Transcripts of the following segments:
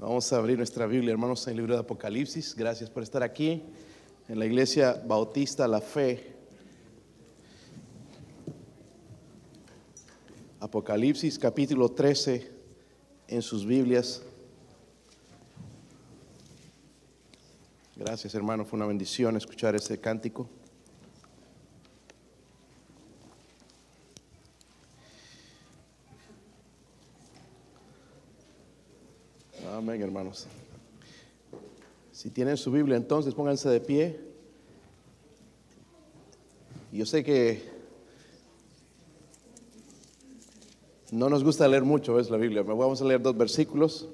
Vamos a abrir nuestra Biblia, hermanos, en el libro de Apocalipsis. Gracias por estar aquí en la iglesia Bautista La Fe. Apocalipsis capítulo 13 en sus Biblias. Gracias, hermano, fue una bendición escuchar ese cántico. Amén, Si tienen su Biblia, entonces pónganse de pie. Yo sé que no nos gusta leer mucho, es la Biblia. Vamos a leer dos versículos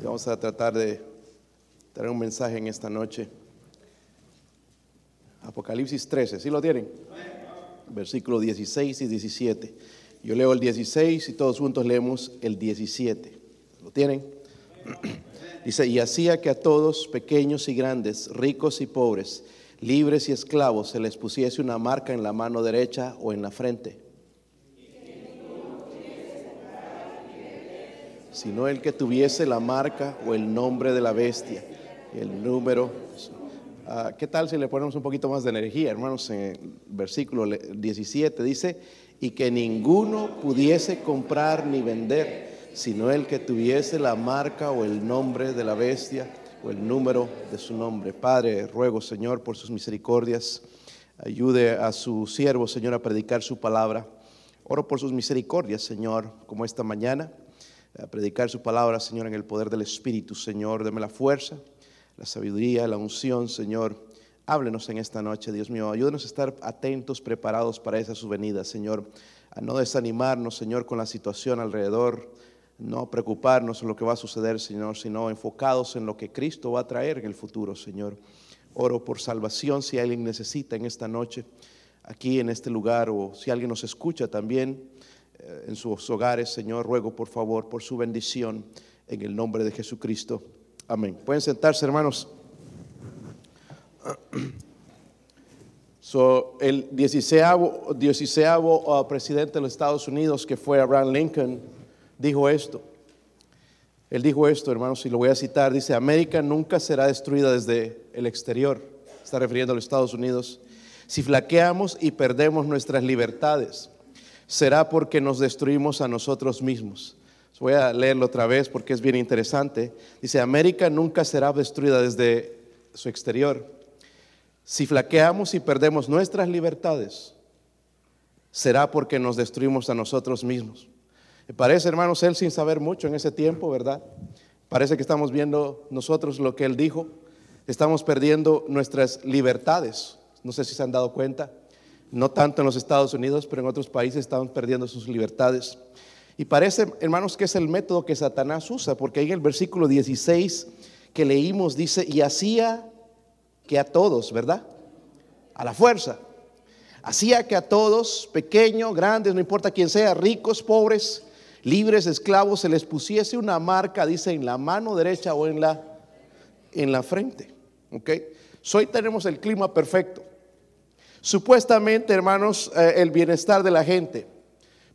y vamos a tratar de traer un mensaje en esta noche. Apocalipsis 13, ¿sí lo tienen? Versículo 16 y 17. Yo leo el 16 y todos juntos leemos el 17. ¿Lo tienen? Dice, y hacía que a todos, pequeños y grandes, ricos y pobres, libres y esclavos, se les pusiese una marca en la mano derecha o en la frente. Sino el que tuviese la marca o el nombre de la bestia, el número. Ah, ¿Qué tal si le ponemos un poquito más de energía, hermanos? En el versículo 17 dice, y que ninguno pudiese comprar ni vender sino el que tuviese la marca o el nombre de la bestia o el número de su nombre. Padre, ruego, Señor, por sus misericordias, ayude a su siervo, Señor, a predicar su palabra. Oro por sus misericordias, Señor, como esta mañana, a predicar su palabra, Señor, en el poder del Espíritu, Señor. Deme la fuerza, la sabiduría, la unción, Señor. Háblenos en esta noche, Dios mío. Ayúdenos a estar atentos, preparados para esa su venida, Señor. A no desanimarnos, Señor, con la situación alrededor no preocuparnos en lo que va a suceder, Señor, sino enfocados en lo que Cristo va a traer en el futuro, Señor. Oro por salvación si alguien necesita en esta noche, aquí en este lugar, o si alguien nos escucha también eh, en sus hogares, Señor, ruego por favor por su bendición en el nombre de Jesucristo. Amén. Pueden sentarse, hermanos. So, el 16 uh, presidente de los Estados Unidos, que fue Abraham Lincoln, dijo esto. Él dijo esto, hermanos, y lo voy a citar. Dice, América nunca será destruida desde el exterior. Está refiriendo a los Estados Unidos. Si flaqueamos y perdemos nuestras libertades, será porque nos destruimos a nosotros mismos. Voy a leerlo otra vez porque es bien interesante. Dice, América nunca será destruida desde su exterior. Si flaqueamos y perdemos nuestras libertades, será porque nos destruimos a nosotros mismos. Parece, hermanos, él sin saber mucho en ese tiempo, ¿verdad? Parece que estamos viendo nosotros lo que él dijo. Estamos perdiendo nuestras libertades. No sé si se han dado cuenta. No tanto en los Estados Unidos, pero en otros países estamos perdiendo sus libertades. Y parece, hermanos, que es el método que Satanás usa, porque ahí en el versículo 16 que leímos dice, y hacía que a todos, ¿verdad? A la fuerza. Hacía que a todos, pequeños, grandes, no importa quién sea, ricos, pobres, libres esclavos se les pusiese una marca, dice, en la mano derecha o en la, en la frente. ¿Ok? hoy tenemos el clima perfecto. Supuestamente, hermanos, eh, el bienestar de la gente.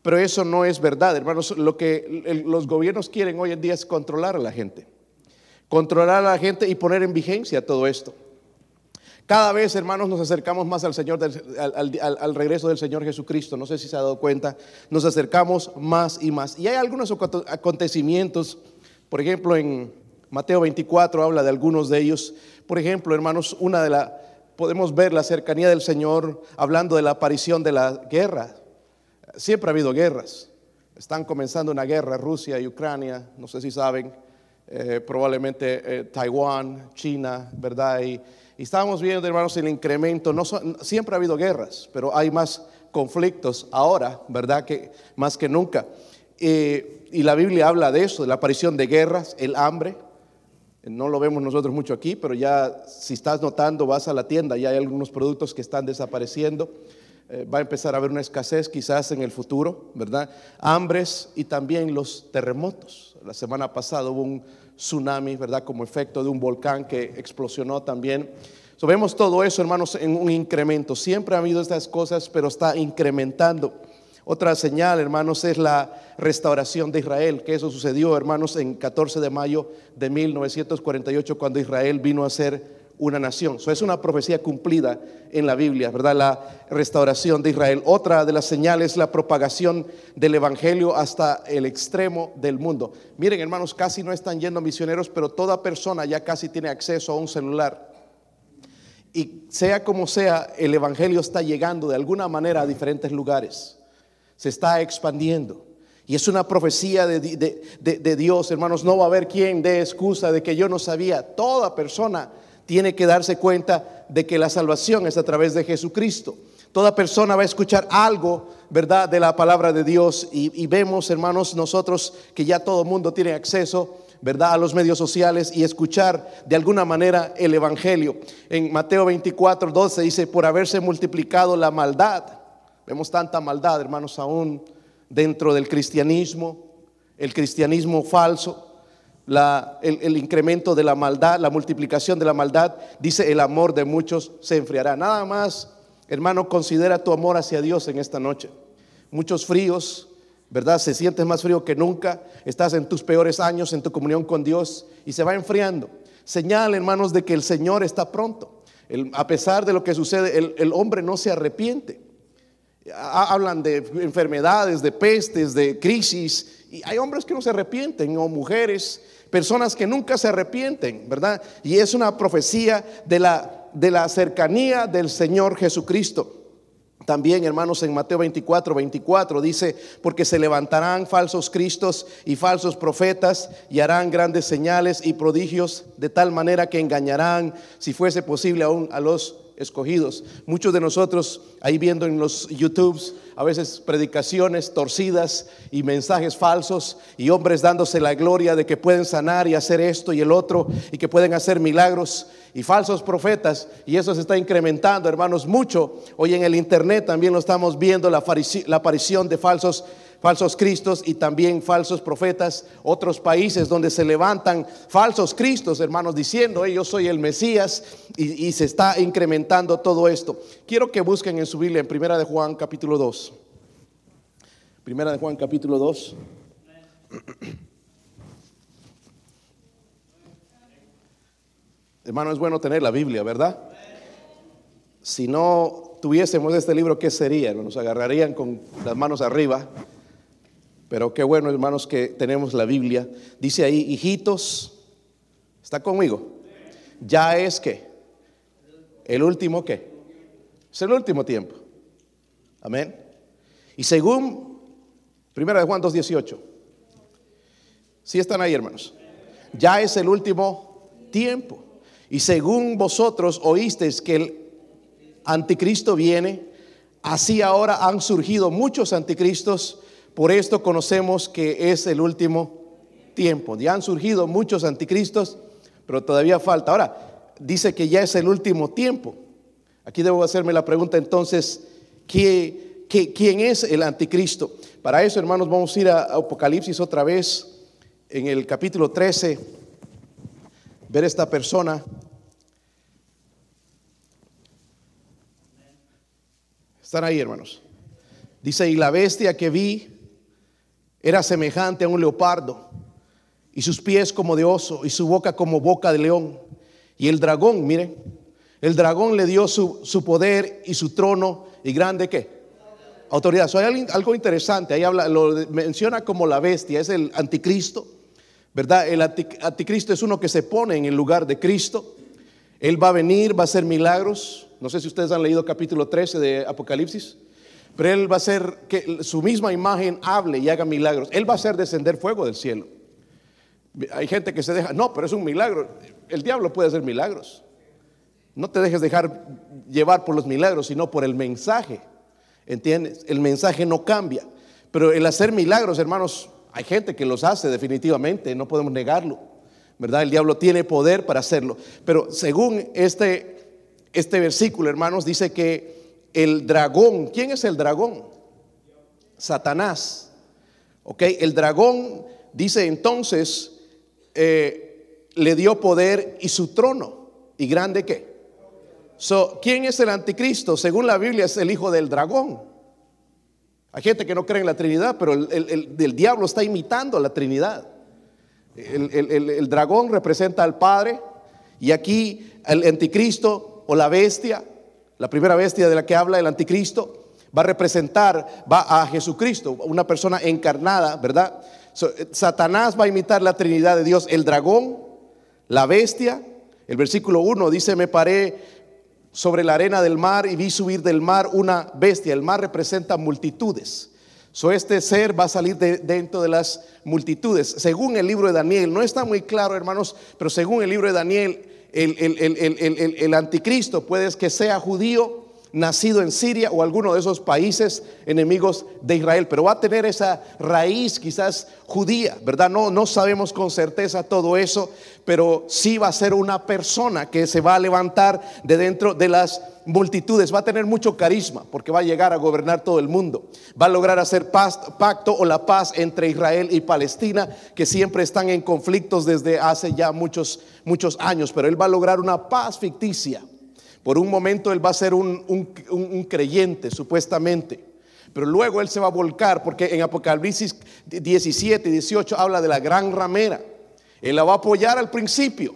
Pero eso no es verdad, hermanos. Lo que los gobiernos quieren hoy en día es controlar a la gente. Controlar a la gente y poner en vigencia todo esto. Cada vez, hermanos, nos acercamos más al Señor, al, regreso del Señor Jesucristo. No sé si se ha dado cuenta, nos acercamos más y más. Y hay algunos acontecimientos, por ejemplo, en Mateo 24 habla de algunos de ellos. Por ejemplo, hermanos, una de las, podemos ver la cercanía del Señor hablando de la aparición de la guerra. Siempre ha habido guerras. Están comenzando una guerra, Rusia y Ucrania, no sé si saben, eh, probablemente eh, Taiwán, China, ¿verdad? Y, y estábamos viendo, hermanos, el incremento. No siempre ha habido guerras, pero hay más conflictos ahora, ¿verdad? Que más que nunca. y la Biblia habla de eso, de la aparición de guerras, el hambre. No lo vemos nosotros mucho aquí, pero ya si estás notando, vas a la tienda, ya hay algunos productos que están desapareciendo. Eh, va a empezar a haber una escasez quizás en el futuro, ¿verdad? Hambres y también los terremotos. La semana pasada hubo un tsunami, ¿verdad? Como efecto de un volcán que explosionó también. vemos todo eso, hermanos, en un incremento. Siempre ha habido estas cosas, pero está incrementando. Otra señal, hermanos, es la restauración de Israel, que eso sucedió, hermanos, en 14 de mayo de 1948, cuando Israel vino a ser una nación. Eso es una profecía cumplida en la Biblia, ¿verdad? La restauración de Israel. Otra de las señales es la propagación del Evangelio hasta el extremo del mundo. Miren, hermanos, casi no están yendo misioneros, pero toda persona ya casi tiene acceso a un celular. Y sea como sea, el Evangelio está llegando de alguna manera a diferentes lugares. Se está expandiendo. Y es una profecía de, de, Dios, hermanos. No va a haber quien dé excusa de que yo no sabía. Toda persona tiene que darse cuenta de que la salvación es a través de Jesucristo. Toda persona va a escuchar algo, ¿verdad?, de la palabra de Dios. Y, vemos, hermanos, nosotros que ya todo el mundo tiene acceso, ¿verdad?, a los medios sociales y escuchar de alguna manera el Evangelio. En Mateo 24, 12 dice, por haberse multiplicado la maldad. Vemos tanta maldad, hermanos, aún dentro del cristianismo, el cristianismo falso el, incremento de la maldad, la multiplicación de la maldad, dice el amor de muchos se enfriará. Nada más, hermano, considera tu amor hacia Dios en esta noche. Muchos fríos, ¿verdad? Se sientes más frío que nunca, estás en tus peores años en tu comunión con Dios y se va enfriando. Señal, hermanos, de que el Señor está pronto. a pesar de lo que sucede, el, el hombre no se arrepiente. Hablan de enfermedades, de pestes, de crisis, y hay hombres que no se arrepienten, o mujeres, personas que nunca se arrepienten, ¿verdad? Y es una profecía de la, de la cercanía del Señor Jesucristo. También, hermanos, en Mateo 24, 24 dice, porque se levantarán falsos cristos y falsos profetas y harán grandes señales y prodigios de tal manera que engañarán, si fuese posible, aún a los escogidos. Muchos de nosotros ahí viendo en los YouTubes a veces predicaciones torcidas y mensajes falsos y hombres dándose la gloria de que pueden sanar y hacer esto y el otro y que pueden hacer milagros y falsos profetas y eso se está incrementando, hermanos, mucho. Hoy en el internet también lo estamos viendo la, la aparición de falsos falsos cristos y también falsos profetas, otros países donde se levantan falsos cristos, hermanos, diciendo, yo soy el Mesías y, se está incrementando todo esto. Quiero que busquen en su Biblia en Primera de Juan capítulo 2. Primera de Juan capítulo 2. Hermano, es bueno tener la Biblia, ¿verdad? Si no tuviésemos este libro, ¿qué sería? Nos agarrarían con las manos arriba pero qué bueno, hermanos, que tenemos la Biblia. Dice ahí, hijitos, ¿está conmigo? Ya es que, el último qué? Es el último tiempo. Amén. Y según Primera de Juan 2.18, si están ahí, hermanos, ya es el último tiempo. Y según vosotros oísteis que el anticristo viene, así ahora han surgido muchos anticristos por esto conocemos que es el último tiempo. Ya han surgido muchos anticristos, pero todavía falta. Ahora, dice que ya es el último tiempo. Aquí debo hacerme la pregunta entonces, quién es el anticristo? Para eso, hermanos, vamos a ir a Apocalipsis otra vez, en el capítulo 13, ver esta persona. Están ahí, hermanos. Dice, y la bestia que vi era semejante a un leopardo, y sus pies como de oso, y su boca como boca de león. Y el dragón, miren, el dragón le dio su, poder y su trono y grande qué? Autoridad. So, hay algo interesante, ahí habla, lo menciona como la bestia, es el anticristo, ¿verdad? El anticristo es uno que se pone en el lugar de Cristo. Él va a venir, va a hacer milagros. No sé si ustedes han leído capítulo 13 de Apocalipsis. Pero Él va a hacer que su misma imagen hable y haga milagros. Él va a hacer descender fuego del cielo. Hay gente que se deja, no, pero es un milagro. El diablo puede hacer milagros. No te dejes dejar llevar por los milagros, sino por el mensaje. ¿Entiendes? El mensaje no cambia. Pero el hacer milagros, hermanos, hay gente que los hace definitivamente, no podemos negarlo. ¿Verdad? El diablo tiene poder para hacerlo. Pero según este, este versículo, hermanos, dice que el dragón. ¿Quién es el dragón? Satanás. Ok, el dragón dice entonces, eh, le dio poder y su trono. ¿Y grande qué? So, ¿Quién es el anticristo? Según la Biblia es el hijo del dragón. Hay gente que no cree en la Trinidad, pero el, diablo está imitando a la Trinidad. El, dragón representa al Padre y aquí el anticristo o la bestia, la primera bestia de la que habla el anticristo, va a representar, va a Jesucristo, una persona encarnada, ¿verdad? Satanás va a imitar la Trinidad de Dios, el dragón, la bestia. El versículo 1 dice, me paré sobre la arena del mar y vi subir del mar una bestia. El mar representa multitudes. So, este ser va a salir de, dentro de las multitudes. Según el libro de Daniel, no está muy claro, hermanos, pero según el libro de Daniel, el, el anticristo puede que sea judío, nacido en Siria o alguno de esos países enemigos de Israel, pero va a tener esa raíz quizás judía, ¿verdad? No, no sabemos con certeza todo eso, pero sí va a ser una persona que se va a levantar de dentro de las multitudes, va a tener mucho carisma porque va a llegar a gobernar todo el mundo, va a lograr hacer pacto o la paz entre Israel y Palestina, que siempre están en conflictos desde hace ya muchos, muchos años, pero él va a lograr una paz ficticia por un momento él va a ser un, creyente, supuestamente. Pero luego él se va a volcar, porque en Apocalipsis 17 y 18 habla de la gran ramera. Él la va a apoyar al principio,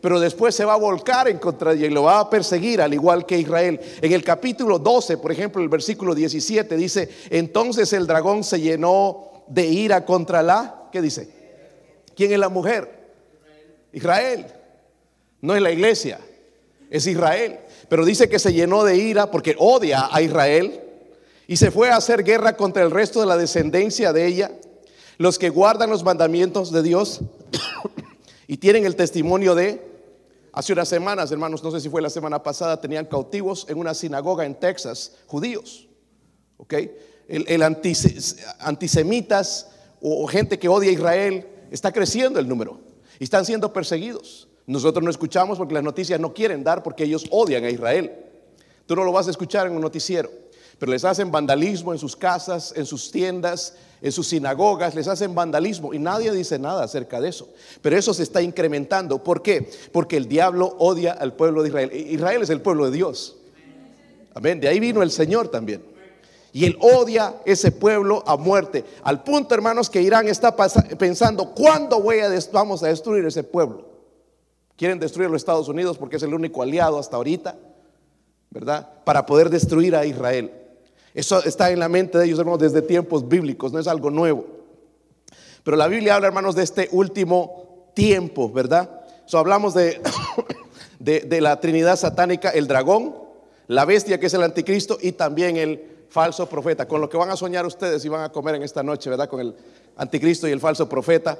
pero después se va a volcar en contra de y lo va a perseguir, al igual que Israel. En el capítulo 12, por ejemplo, el versículo 17 dice: Entonces el dragón se llenó de ira contra la. ¿Qué dice? ¿Quién es la mujer? Israel. No es la iglesia es Israel. Pero dice que se llenó de ira porque odia a Israel y se fue a hacer guerra contra el resto de la descendencia de ella, los que guardan los mandamientos de Dios y tienen el testimonio de... Hace unas semanas, hermanos, no sé si fue la semana pasada, tenían cautivos en una sinagoga en Texas, judíos. ¿Ok? El, antisemitas o gente que odia a Israel está creciendo el número y están siendo perseguidos. Nosotros no escuchamos porque las noticias no quieren dar porque ellos odian a Israel. Tú no lo vas a escuchar en un noticiero, pero les hacen vandalismo en sus casas, en sus tiendas, en sus sinagogas, les hacen vandalismo y nadie dice nada acerca de eso. Pero eso se está incrementando. ¿Por qué? Porque el diablo odia al pueblo de Israel. Israel es el pueblo de Dios. Amén. De ahí vino el Señor también. Y él odia ese pueblo a muerte. Al punto, hermanos, que Irán está pensando, ¿cuándo voy a vamos a destruir ese pueblo? Quieren destruir a los Estados Unidos porque es el único aliado hasta ahorita, ¿verdad? Para poder destruir a Israel. Eso está en la mente de ellos, hermanos, desde tiempos bíblicos, no es algo nuevo. Pero la Biblia habla, hermanos, de este último tiempo, ¿verdad? So, hablamos de, de, de la Trinidad satánica, el dragón, la bestia que es el anticristo y también el falso profeta, con lo que van a soñar ustedes y van a comer en esta noche, ¿verdad? Con el anticristo y el falso profeta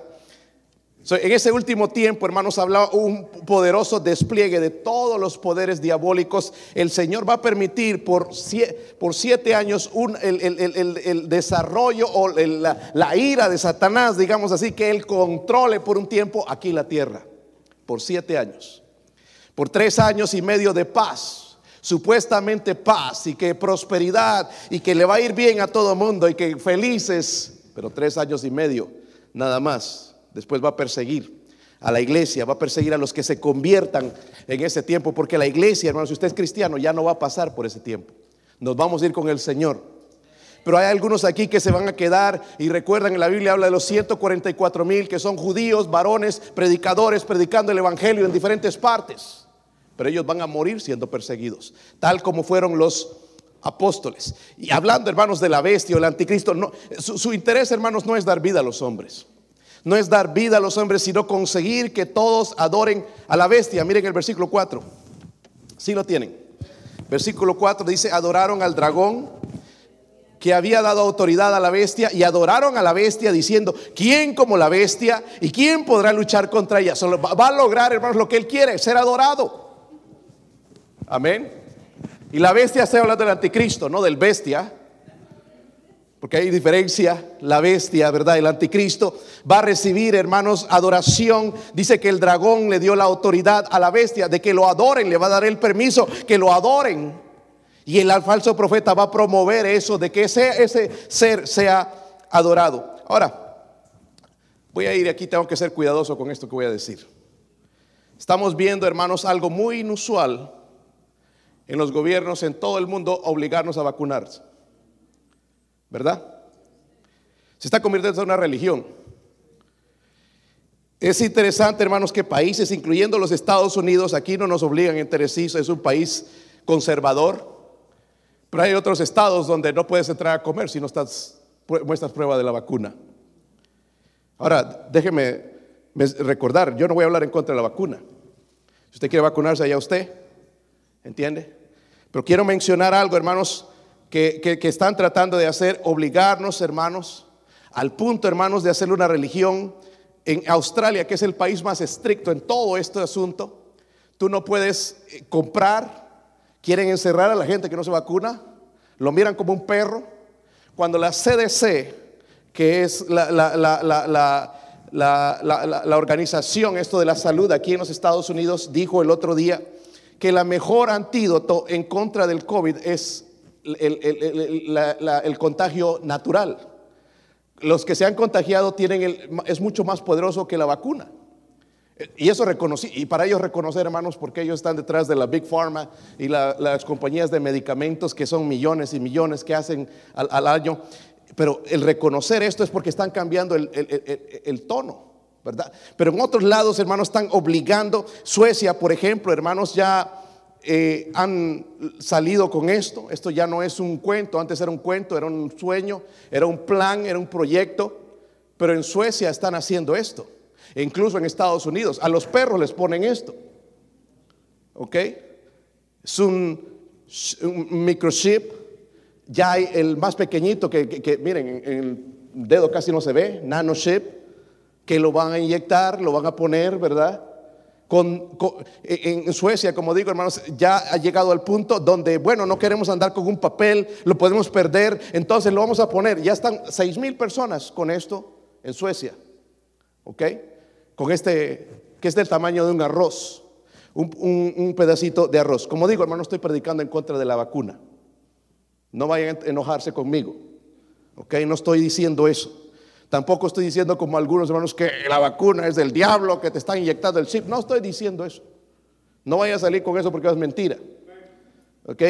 en ese último tiempo, hermanos, hablaba un poderoso despliegue de todos los poderes diabólicos. El Señor va a permitir por, siete años el, desarrollo o la, la ira de Satanás, digamos así, que Él controle por un tiempo aquí la tierra. Por siete años. Por tres años y medio de paz supuestamente paz y que prosperidad y que le va a ir bien a todo mundo y que felices, pero tres años y medio nada más después va a perseguir a la iglesia, va a perseguir a los que se conviertan en ese tiempo, porque la iglesia, hermano, si usted es cristiano, ya no va a pasar por ese tiempo. Nos vamos a ir con el Señor. Pero hay algunos aquí que se van a quedar y recuerdan en la Biblia habla de los 144 mil que son judíos, varones, predicadores, predicando el Evangelio en diferentes partes. Pero ellos van a morir siendo perseguidos, tal como fueron los apóstoles. Y hablando, hermanos, de la bestia o el anticristo, su interés, hermanos, no es dar vida a los hombres. No es dar vida a los hombres, sino conseguir que todos adoren a la bestia. Miren el versículo 4. Si lo tienen. Versículo 4 dice, adoraron al dragón que había dado autoridad a la bestia y adoraron a la bestia diciendo, ¿quién como la bestia y quién podrá luchar contra ella? Va a lograr, hermanos, lo que él quiere, ser adorado. Amén. Y la bestia se habla del anticristo, no del bestia. Porque hay diferencia, la bestia, ¿verdad? El anticristo va a recibir, hermanos, adoración. Dice que el dragón le dio la autoridad a la bestia de que lo adoren, le va a dar el permiso que lo adoren. Y el falso profeta va a promover eso, de que ese, ser sea adorado. Ahora, voy a ir aquí, tengo que ser cuidadoso con esto que voy a decir. Estamos viendo, hermanos, algo muy inusual en los gobiernos en todo el mundo, obligarnos a vacunarse. ¿Verdad? Se está convirtiendo en una religión. Es interesante, hermanos, que países, incluyendo los Estados Unidos, aquí no nos obligan en Teresís, es un país conservador, pero hay otros estados donde no puedes entrar a comer si no estás, muestras prueba de la vacuna. Ahora, déjeme recordar, yo no voy a hablar en contra de la vacuna. Si usted quiere vacunarse, allá usted, ¿entiende? Pero quiero mencionar algo, hermanos, que, están tratando de hacer, obligarnos, hermanos, al punto, hermanos, de hacer una religión en Australia, que es el país más estricto en todo este asunto. Tú no puedes eh, comprar, quieren encerrar a la gente que no se vacuna, lo miran como un perro. Cuando la CDC, que es la, la, organización, esto de la salud aquí en los Estados Unidos, dijo el otro día que la mejor antídoto en contra del COVID es el, contagio natural. Los que se han contagiado tienen el, es mucho más poderoso que la vacuna. Y eso reconocí, y para ellos reconocer, hermanos, porque ellos están detrás de la Big Pharma y las compañías de medicamentos que son millones y millones que hacen al año. Pero el reconocer esto es porque están cambiando el, tono, ¿verdad? Pero en otros lados, hermanos, están obligando. Suecia, por ejemplo, hermanos, ya eh, han salido con esto. Esto ya no es un cuento, antes era un cuento, era un sueño, era un plan, era un proyecto. Pero en Suecia están haciendo esto. E incluso en Estados Unidos. A los perros les ponen esto. ¿Ok? Es un, un microchip ya hay el más pequeñito que, miren, el dedo casi no se ve, nano chip, que lo van a inyectar, lo van a poner, ¿verdad? Con, en Suecia, como digo, hermanos, ya ha llegado al punto donde, bueno, no queremos andar con un papel, lo podemos perder, entonces lo vamos a poner. Ya están seis mil personas con esto en Suecia, ¿ok? Con este, que es del tamaño de un arroz, un, un pedacito de arroz. Como digo, hermano, estoy predicando en contra de la vacuna. No vayan a enojarse conmigo. ¿Ok? No estoy diciendo eso. Tampoco estoy diciendo como algunos hermanos que la vacuna es del diablo, que te están inyectando el chip. No estoy diciendo eso. No vaya a salir con eso porque es mentira. ¿Ok?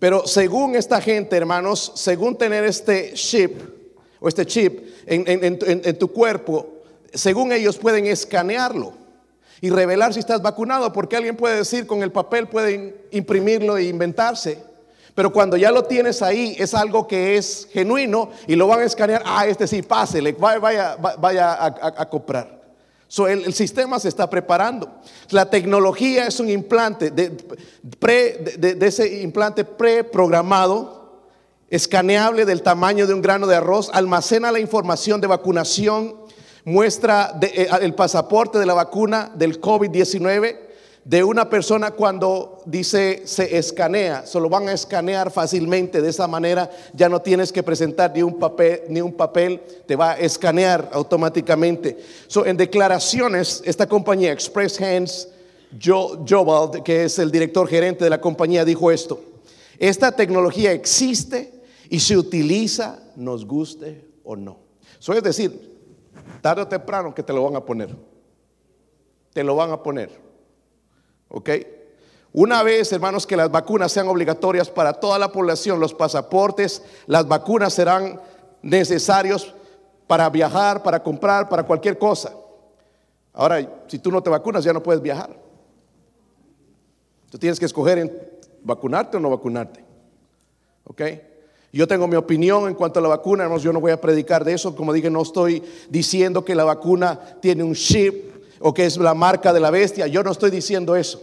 Pero según esta gente, hermanos, según tener este chip o este chip en, tu cuerpo, según ellos pueden escanearlo y revelar si estás vacunado, porque alguien puede decir con el papel, pueden imprimirlo e inventarse pero cuando ya lo tienes ahí, es algo que es genuino y lo van a escanear. Ah, este sí, pásele, vaya, vaya, a, comprar. So, el, sistema se está preparando. La tecnología es un implante de, de, ese implante preprogramado, escaneable del tamaño de un grano de arroz, almacena la información de vacunación, muestra eh, el pasaporte de la vacuna del COVID-19 de una persona cuando dice se escanea, se lo van a escanear fácilmente, de esa manera ya no tienes que presentar ni un papel, ni un papel te va a escanear automáticamente. So, en declaraciones, esta compañía Express Hands, Joe Jobald, que es el director gerente de la compañía, dijo esto, esta tecnología existe y se utiliza, nos guste o no. So, es decir, tarde o temprano que te lo van a poner. Te lo van a poner. ¿Ok? Una vez, hermanos, que las vacunas sean obligatorias para toda la población, los pasaportes, las vacunas serán necesarios para viajar, para comprar, para cualquier cosa. Ahora, si tú no te vacunas, ya no puedes viajar. Tú tienes que escoger en vacunarte o no vacunarte. ¿Ok? Yo tengo mi opinión en cuanto a la vacuna, hermanos, yo no voy a predicar de eso. Como dije, no estoy diciendo que la vacuna tiene un chip o que es la marca de la bestia. Yo no estoy diciendo eso.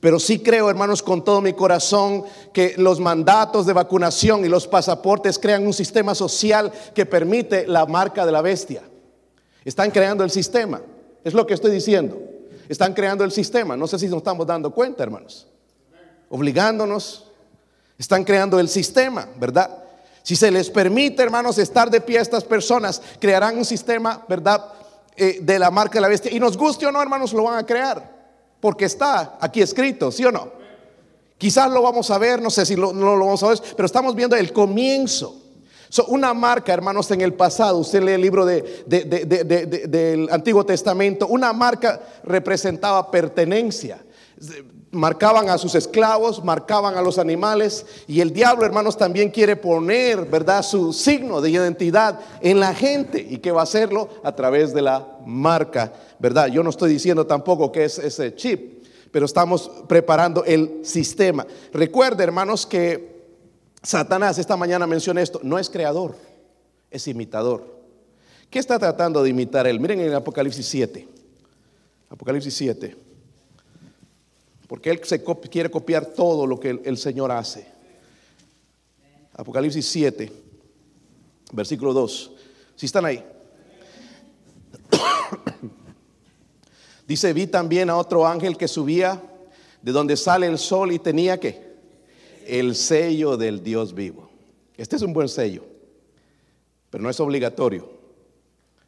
Pero sí creo, hermanos, con todo mi corazón, que los mandatos de vacunación y los pasaportes crean un sistema social que permite la marca de la bestia. Están creando el sistema. Es lo que estoy diciendo. Están creando el sistema. No sé si nos estamos dando cuenta, hermanos. Obligándonos. Están creando el sistema, ¿verdad? Si se les permite, hermanos, estar de pie a estas personas, crearán un sistema, ¿verdad? Eh, de la marca de la bestia. Y nos guste o no, hermanos, lo van a crear. Porque está aquí escrito, ¿sí o no? Quizás lo vamos a ver, no sé si lo, no lo vamos a ver, pero estamos viendo el comienzo. una marca, hermanos, en el pasado, usted lee el libro de, del Antiguo Testamento, una marca representaba pertenencia. Marcaban a sus esclavos, marcaban a los animales y el diablo, hermanos, también quiere poner, ¿verdad?, su signo de identidad en la gente y que va a hacerlo a través de la marca, ¿verdad? Yo no estoy diciendo tampoco que es ese chip, pero estamos preparando el sistema. Recuerde, hermanos, que Satanás esta mañana menciona esto, no es creador, es imitador. ¿Qué está tratando de imitar él? Miren en Apocalipsis 7. Apocalipsis 7. Porque él se quiere copiar todo lo que el, Señor hace. Apocalipsis 7, versículo 2. Si están ahí. Dice, vi también a otro ángel que subía de donde sale el sol y tenía que el sello del Dios vivo. Este es un buen sello, pero no es obligatorio.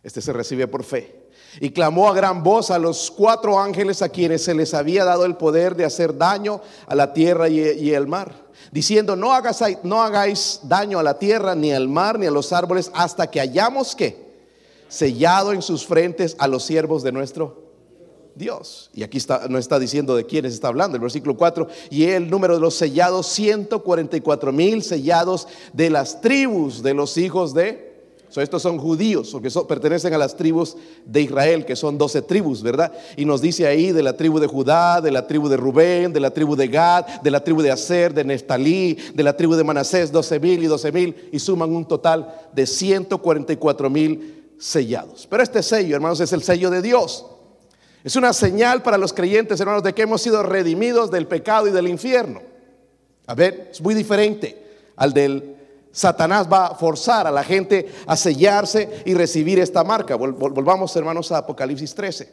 Este se recibe por fe. Y clamó a gran voz a los cuatro ángeles a quienes se les había dado el poder de hacer daño a la tierra y, el mar, diciendo, no hagáis, no hagáis daño a la tierra, ni al mar, ni a los árboles, hasta que hayamos que sellado en sus frentes a los siervos de nuestro Dios. Y aquí no está diciendo de quiénes está hablando, el versículo 4, y el número de los sellados, 144 mil sellados de las tribus de los hijos de estos son judíos, porque pertenecen a las tribus de Israel, que son doce tribus, ¿verdad? Y nos dice ahí de la tribu de Judá, de la tribu de Rubén, de la tribu de Gad, de la tribu de Aser, de Neftalí, de la tribu de Manasés, doce mil y doce mil, y suman un total de 144 mil sellados. Pero este sello, hermanos, es el sello de Dios. Es una señal para los creyentes, hermanos, de que hemos sido redimidos del pecado y del infierno. A ver, es muy diferente al del Satanás va a forzar a la gente a sellarse y recibir esta marca. Volvamos, hermanos, a Apocalipsis 13.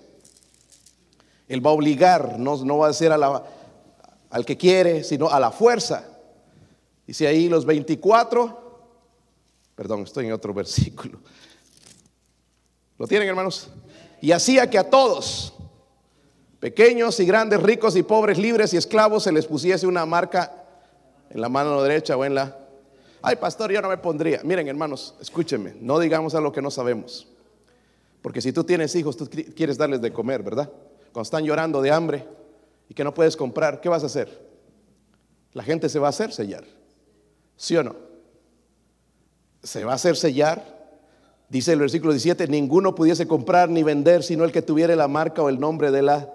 Él va a obligar, no, va a ser al que quiere, sino a la fuerza. Dice ahí los 24, perdón, estoy en otro versículo. ¿Lo tienen, hermanos? Y hacía que a todos, pequeños y grandes, ricos y pobres, libres y esclavos, se les pusiese una marca en la mano derecha o en la Ay, pastor, yo no me pondría. Miren, hermanos, escúchenme, no digamos a lo que no sabemos. Porque si tú tienes hijos, tú quieres darles de comer, ¿verdad? Cuando están llorando de hambre y que no puedes comprar, ¿qué vas a hacer? La gente se va a hacer sellar. ¿Sí o no? Se va a hacer sellar. Dice el versículo 17, ninguno pudiese comprar ni vender sino el que tuviera la marca o el nombre de la...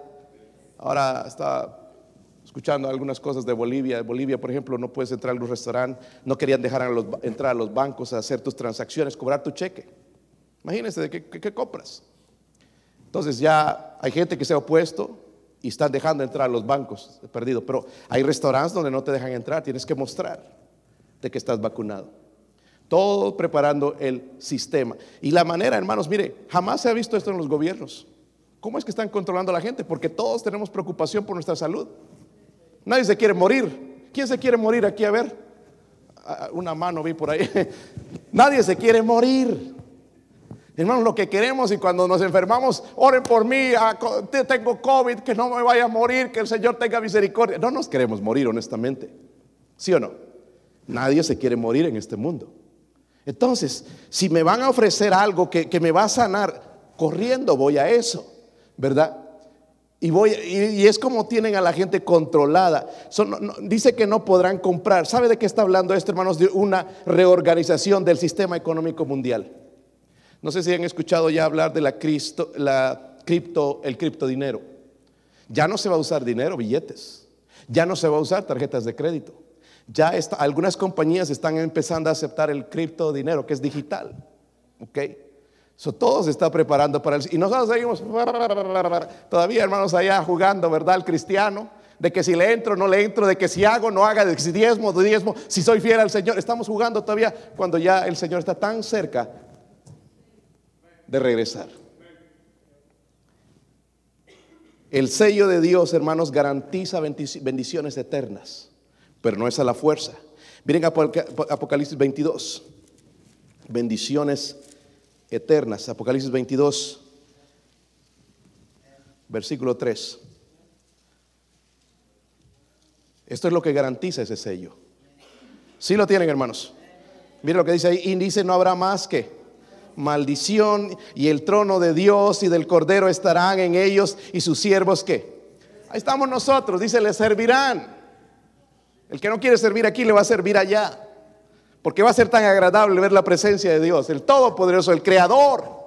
Ahora está escuchando algunas cosas de Bolivia. Bolivia, por ejemplo, no puedes entrar a los restaurantes, no querían dejar entrar a los bancos a hacer tus transacciones, cobrar tu cheque. Imagínense de qué, compras. Entonces ya hay gente que se ha opuesto y están dejando entrar a los bancos, perdido. Pero hay restaurantes donde no te dejan entrar, tienes que mostrar de que estás vacunado. Todo preparando el sistema. Y la manera, hermanos, mire, jamás se ha visto esto en los gobiernos. ¿Cómo es que están controlando a la gente? Porque todos tenemos preocupación por nuestra salud. Nadie se quiere morir. ¿Quién se quiere morir aquí? A ver, una mano vi por ahí. Nadie se quiere morir. Hermanos, lo que queremos y cuando nos enfermamos, oren por mí, ah, tengo COVID, que no me vaya a morir, que el Señor tenga misericordia. No nos queremos morir, honestamente. ¿Sí o no? Nadie se quiere morir en este mundo. Entonces, si me van a ofrecer algo que, que me va a sanar, corriendo voy a eso, ¿verdad? Y, voy, y, es como tienen a la gente controlada. dice que no podrán comprar. ¿Sabe de qué está hablando esto, hermanos? De una reorganización del sistema económico mundial. No sé si han escuchado ya hablar de la, cristo, el criptodinero. Ya no se va a usar dinero, billetes. Ya no se va a usar tarjetas de crédito. Ya algunas compañías están empezando a aceptar el criptodinero, que es digital. ¿Ok? Todo se está preparando para el... Y nosotros seguimos todavía, hermanos, allá jugando, ¿verdad? El cristiano, de que si le entro, no le entro, de que si hago, no haga, de que si diezmo, diezmo, si soy fiel al Señor. Estamos jugando todavía cuando ya el Señor está tan cerca de regresar. El sello de Dios, hermanos, garantiza bendiciones eternas, pero no es a la fuerza. Miren Apocalipsis 22, bendiciones eternas. Apocalipsis 22, versículo 3. Esto es lo que garantiza ese sello. Si lo tienen, hermanos. Miren lo que dice ahí. Y dice, no habrá más que maldición y el trono de Dios y del Cordero estarán en ellos y sus siervos que Ahí estamos nosotros, dice, le servirán. El que no quiere servir aquí le va a servir allá. Porque va a ser tan agradable ver la presencia de Dios, el Todopoderoso, el Creador.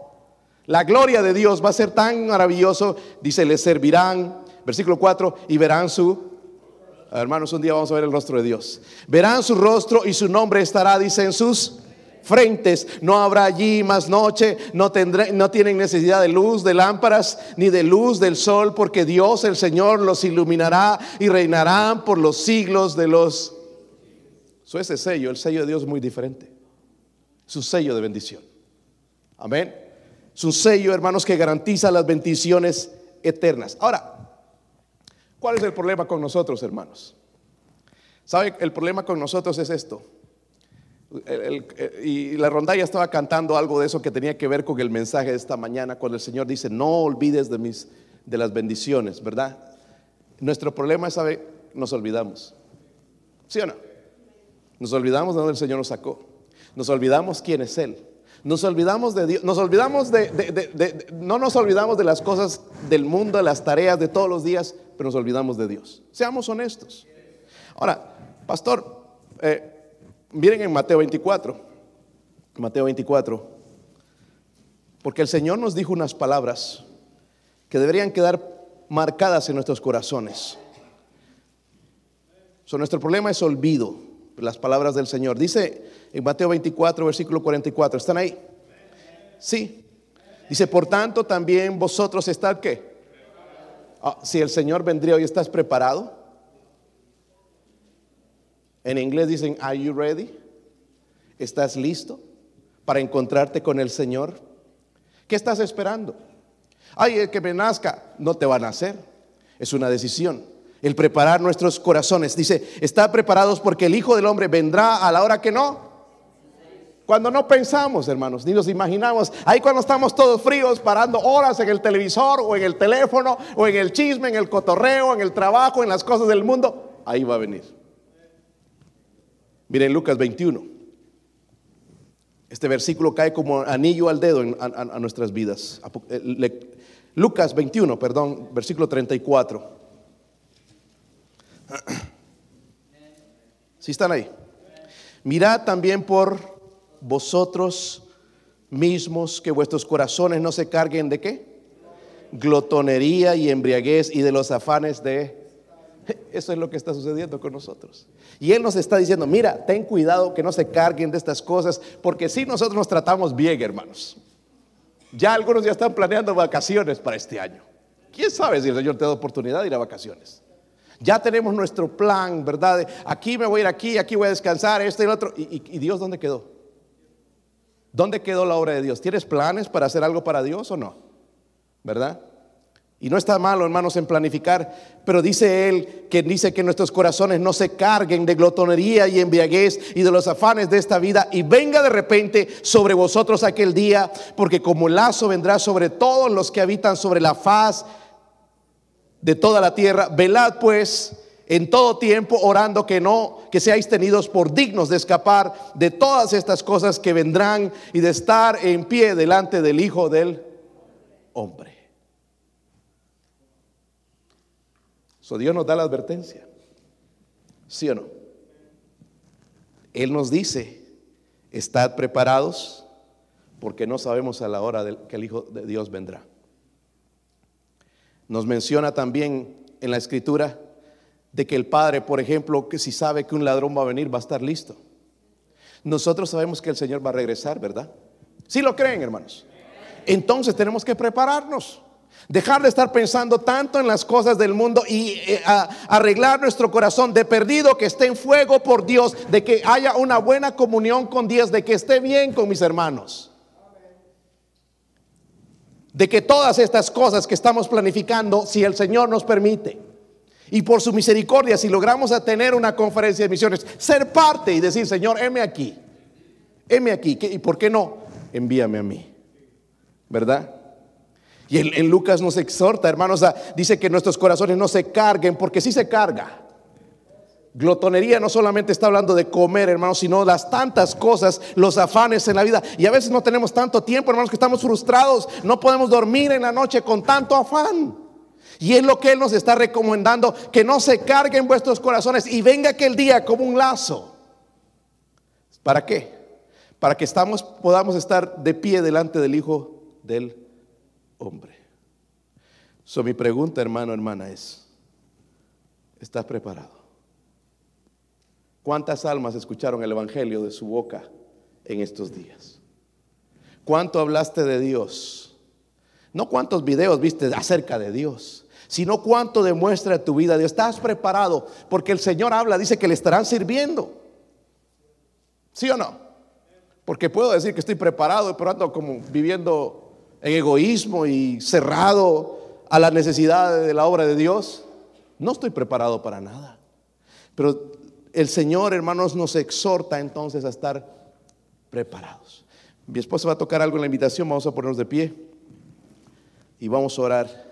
La gloria de Dios va a ser tan maravilloso. Dice, le servirán. Versículo 4, y verán su... Hermanos, un día vamos a ver el rostro de Dios. Verán su rostro y su nombre estará, dice, en sus frentes. No habrá allí más noche, no, tendré, no tienen necesidad de luz, de lámparas, ni de luz del sol, porque Dios el Señor los iluminará y reinarán por los siglos de los... Ese sello, el sello de Dios es muy diferente. Es un sello de bendición. Amén. Es un sello, hermanos, que garantiza las bendiciones eternas. Ahora, ¿cuál es el problema con nosotros, hermanos? ¿Sabe? El problema con nosotros es esto y la rondalla estaba cantando algo de eso que tenía que ver con el mensaje de esta mañana, cuando el Señor dice, no olvides de, mis, de las bendiciones, ¿verdad? Nuestro problema es, saber, nos olvidamos. ¿Sí o no? Nos olvidamos de dónde el Señor nos sacó. Nos olvidamos quién es Él. Nos olvidamos de Dios. Nos olvidamos de, no nos olvidamos de las cosas del mundo, de las tareas de todos los días, pero nos olvidamos de Dios. Seamos honestos. Ahora, pastor, eh, Miren en Mateo 24, Mateo 24, porque el Señor nos dijo unas palabras que deberían quedar marcadas en nuestros corazones. So, nuestro problema es olvido, las palabras del Señor. Dice en Mateo 24, versículo 44, ¿están ahí? Sí. Dice, por tanto también vosotros estad qué? Ah, si el Señor vendría hoy, ¿estás preparado? En inglés dicen, ¿Are you ready? ¿Estás listo para encontrarte con el Señor? ¿Qué estás esperando? Ay, el que me nazca, no te va a nacer. Es una decisión. El preparar nuestros corazones. Dice, está preparados porque el Hijo del Hombre vendrá a la hora que no. Cuando no pensamos, hermanos, ni nos imaginamos. Ahí cuando estamos todos fríos, parando horas en el televisor o en el teléfono o en el chisme, en el cotorreo, en el trabajo, en las cosas del mundo, ahí va a venir. Miren Lucas 21. Este versículo cae como anillo al dedo a, nuestras vidas. Eh, Lucas 21, perdón, versículo 34. Si están ahí? Mirad también por vosotros mismos que vuestros corazones no se carguen de qué? Glotonería y embriaguez y de los afanes de eso es lo que está sucediendo con nosotros. Y Él nos está diciendo, mira, ten cuidado que no se carguen de estas cosas, porque si nosotros nos tratamos bien, hermanos. Ya algunos ya están planeando vacaciones para este año. ¿Quién sabe si el Señor te da oportunidad de ir a vacaciones? Ya tenemos nuestro plan, ¿verdad? Aquí me voy a ir aquí, aquí voy a descansar, esto y lo otro. ¿Y, Dios dónde quedó? ¿Dónde quedó la obra de Dios? ¿Tienes planes para hacer algo para Dios o no? ¿Verdad? Y no está malo, hermanos, en planificar, pero dice él que dice que nuestros corazones no se carguen de glotonería y embriaguez y de los afanes de esta vida y venga de repente sobre vosotros aquel día, porque como el lazo vendrá sobre todos los que habitan sobre la faz de toda la tierra, velad pues en todo tiempo orando que no que seáis tenidos por dignos de escapar de todas estas cosas que vendrán y de estar en pie delante del Hijo del hombre. So Dios nos da la advertencia. ¿Sí o no? Él nos dice, estad preparados porque no sabemos a la hora que el Hijo de Dios vendrá. Nos menciona también en la escritura de que el Padre, por ejemplo, que si sabe que un ladrón va a venir, va a estar listo. Nosotros sabemos que el Señor va a regresar, ¿verdad? Si ¿Sí lo creen, hermanos. Entonces tenemos que prepararnos. Dejar de estar pensando tanto en las cosas del mundo y eh, arreglar nuestro corazón de perdido que esté en fuego por Dios, de que haya una buena comunión con Dios, de que esté bien con mis hermanos. De que todas estas cosas que estamos planificando, si el Señor nos permite, y por su misericordia, si logramos tener una conferencia de misiones, ser parte y decir, Señor, heme aquí, heme aquí, ¿y por qué no? Envíame a mí, ¿verdad? Y en, Lucas nos exhorta, hermanos, dice que nuestros corazones no se carguen, porque si se carga. Glotonería no solamente está hablando de comer, hermanos, sino las tantas cosas, los afanes en la vida. Y a veces no tenemos tanto tiempo, hermanos, que estamos frustrados. No podemos dormir en la noche con tanto afán. Y es lo que Él nos está recomendando, que no se carguen vuestros corazones y venga aquel día como un lazo. ¿Para qué? Para que estamos, podamos estar de pie delante del Hijo del Hombre. So, mi pregunta, hermano, hermana, es, ¿estás preparado? ¿Cuántas almas escucharon el Evangelio de su boca en estos días? ¿Cuánto hablaste de Dios? No cuántos videos viste acerca de Dios sino cuánto demuestra tu vida Dios. Estás preparado porque el Señor habla, dice que le estarán sirviendo. ¿Sí o no? Porque puedo decir que estoy preparado, pero ando como viviendo en egoísmo y cerrado a la necesidad de la obra de Dios. No estoy preparado para nada. Pero el Señor, hermanos, nos exhorta entonces a estar preparados. Mi esposa va a tocar algo en la invitación, vamos a ponernos de pie y vamos a orar.